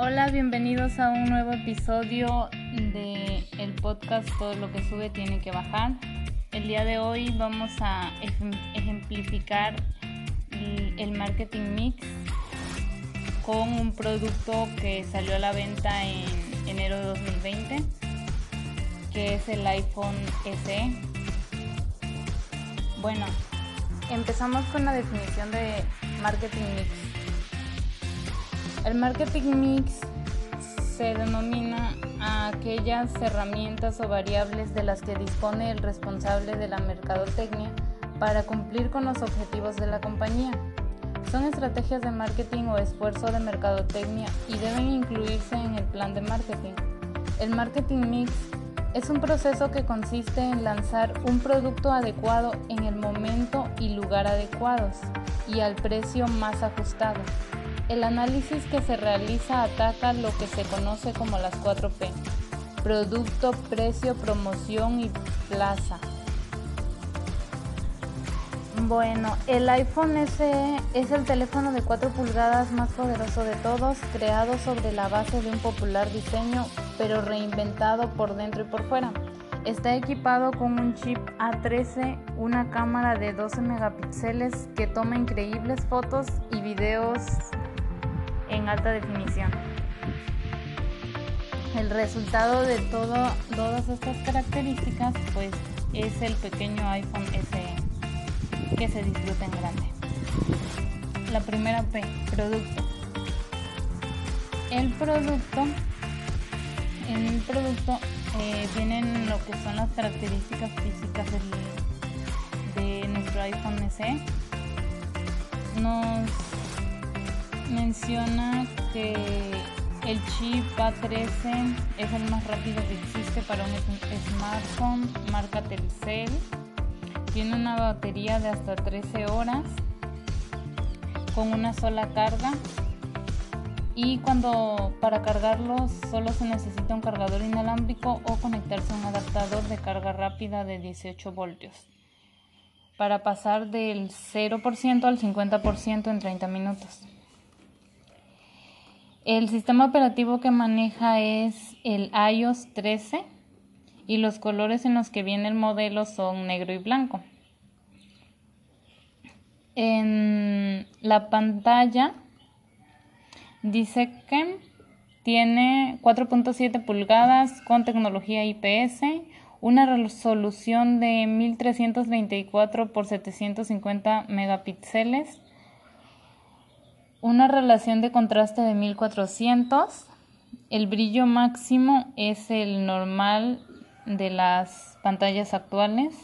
Hola, bienvenidos a un nuevo episodio de el podcast Todo lo que sube tiene que bajar. El día de hoy vamos a ejemplificar el marketing mix con un producto que salió a la venta en enero de 2020, que es el iPhone SE. Bueno, empezamos con la definición de marketing mix. El marketing mix se denomina a aquellas herramientas o variables de las que dispone el responsable de la mercadotecnia para cumplir con los objetivos de la compañía. Son estrategias de marketing o esfuerzo de mercadotecnia y deben incluirse en el plan de marketing. El marketing mix es un proceso que consiste en lanzar un producto adecuado en el momento y lugar adecuados y al precio más ajustado. El análisis que se realiza ataca lo que se conoce como las 4P, producto, precio, promoción y plaza. Bueno, el iPhone SE es el teléfono de 4 pulgadas más poderoso de todos, creado sobre la base de un popular diseño, pero reinventado por dentro y por fuera. Está equipado con un chip A13, una cámara de 12 megapíxeles que toma increíbles fotos y videos en alta definición. El resultado de todo, todas estas características pues es el pequeño iPhone SE que se disfruta en grande. La primera P, producto. El producto, en el producto eh, vienen lo que son las características físicas de nuestro iPhone SE. Nos menciona que el chip A13 es el más rápido que existe para un smartphone marca Telcel tiene una batería de hasta 13 horas con una sola carga y cuando para cargarlo solo se necesita un cargador inalámbrico o conectarse a un adaptador de carga rápida de 18 voltios para pasar del 0% al 50% en 30 minutos. El sistema operativo que maneja es el iOS 13 y los colores en los que viene el modelo son negro y blanco. En la pantalla dice que tiene 4.7 pulgadas con tecnología IPS, una resolución de 1324 x 750 megapíxeles, una relación de contraste de 1400, el brillo máximo es el normal de las pantallas actuales.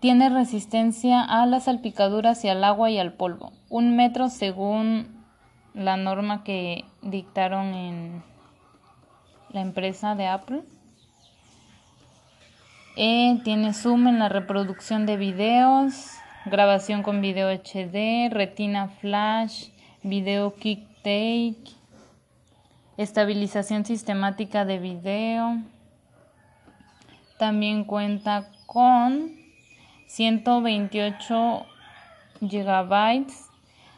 Tiene resistencia a las salpicaduras y al agua y al polvo. Un metro según la norma que dictaron en la empresa de Apple. Eh, tiene zoom en la reproducción de videos, grabación con video HD, retina flash, video kick take estabilización sistemática de video. También cuenta con 128 gigabytes.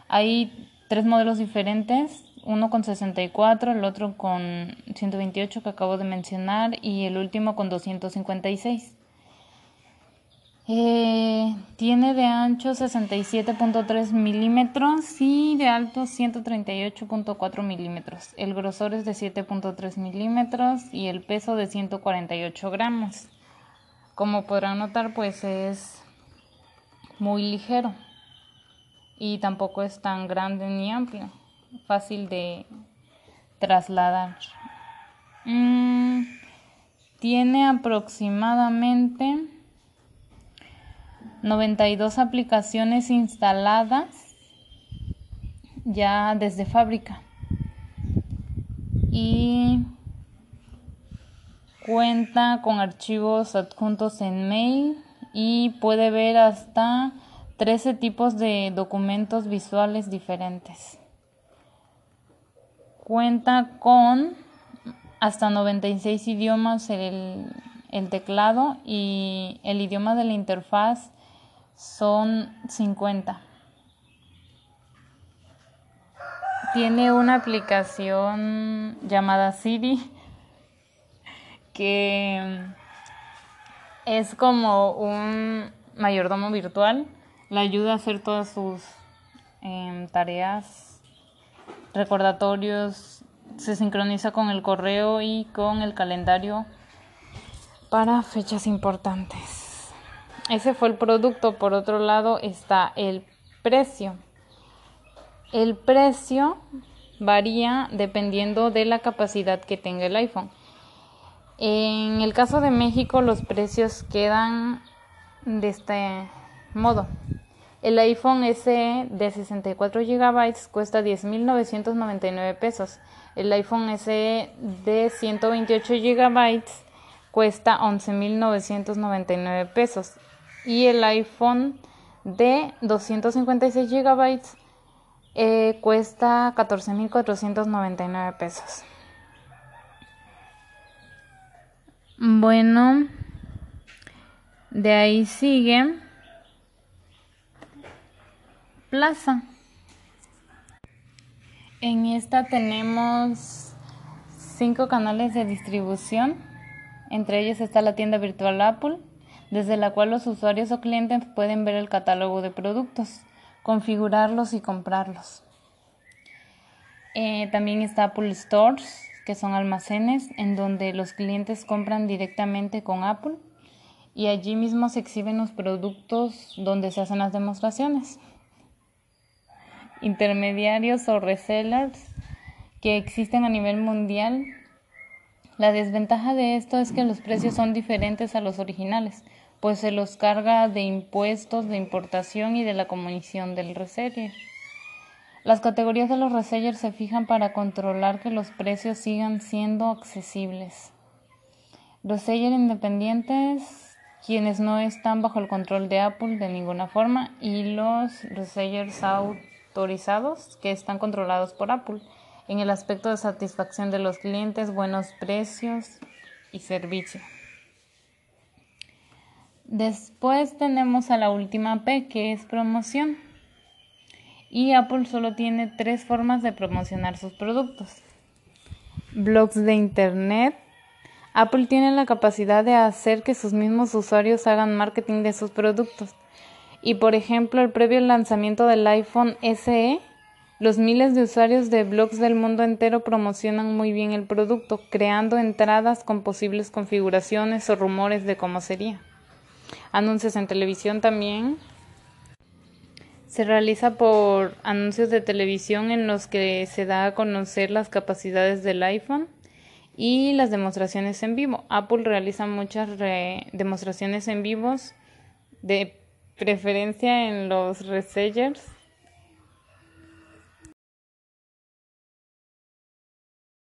Hay tres modelos diferentes, uno con 64, el otro con 128 que acabo de mencionar y el último con 256. Eh, tiene de ancho 67.3 milímetros y de alto 138.4 milímetros. El grosor es de 7.3 milímetros y el peso de 148 gramos. Como podrán notar, pues es muy ligero y tampoco es tan grande ni amplio. Fácil de trasladar. Mm, tiene aproximadamente 92 aplicaciones instaladas ya desde fábrica y cuenta con archivos adjuntos en mail y puede ver hasta 13 tipos de documentos visuales diferentes. Cuenta con hasta 96 idiomas el, el teclado y el idioma de la interfaz son 50. tiene una aplicación llamada Siri que es como un mayordomo virtual. Le ayuda a hacer todas sus em, tareas, recordatorios, se sincroniza con el correo y con el calendario para fechas importantes. Ese fue el producto. Por otro lado está el precio. El precio varía dependiendo de la capacidad que tenga el iPhone. En el caso de México los precios quedan de este modo. El iPhone SE de 64 GB cuesta 10.999 pesos. El iPhone SE de 128 GB cuesta 11.999 pesos. Y el iPhone de 256 GB eh, cuesta 14.499 pesos. Bueno, de ahí sigue Plaza. En esta tenemos cinco canales de distribución. Entre ellos está la tienda virtual Apple, desde la cual los usuarios o clientes pueden ver el catálogo de productos, configurarlos y comprarlos. Eh, también está Apple Stores, que son almacenes en donde los clientes compran directamente con Apple y allí mismo se exhiben los productos donde se hacen las demostraciones. Intermediarios o resellers que existen a nivel mundial. La desventaja de esto es que los precios son diferentes a los originales, pues se los carga de impuestos de importación y de la comisión del reseller. Las categorías de los resellers se fijan para controlar que los precios sigan siendo accesibles. Resellers independientes, quienes no están bajo el control de Apple de ninguna forma, y los resellers autorizados, que están controlados por Apple en el aspecto de satisfacción de los clientes, buenos precios y servicio. Después tenemos a la última P, que es promoción y Apple solo tiene tres formas de promocionar sus productos. Blogs de Internet. Apple tiene la capacidad de hacer que sus mismos usuarios hagan marketing de sus productos. Y por ejemplo, el previo lanzamiento del iPhone SE, los miles de usuarios de blogs del mundo entero promocionan muy bien el producto, creando entradas con posibles configuraciones o rumores de cómo sería. Anuncios en televisión también se realiza por anuncios de televisión en los que se da a conocer las capacidades del iPhone y las demostraciones en vivo. Apple realiza muchas demostraciones en vivos de preferencia en los resellers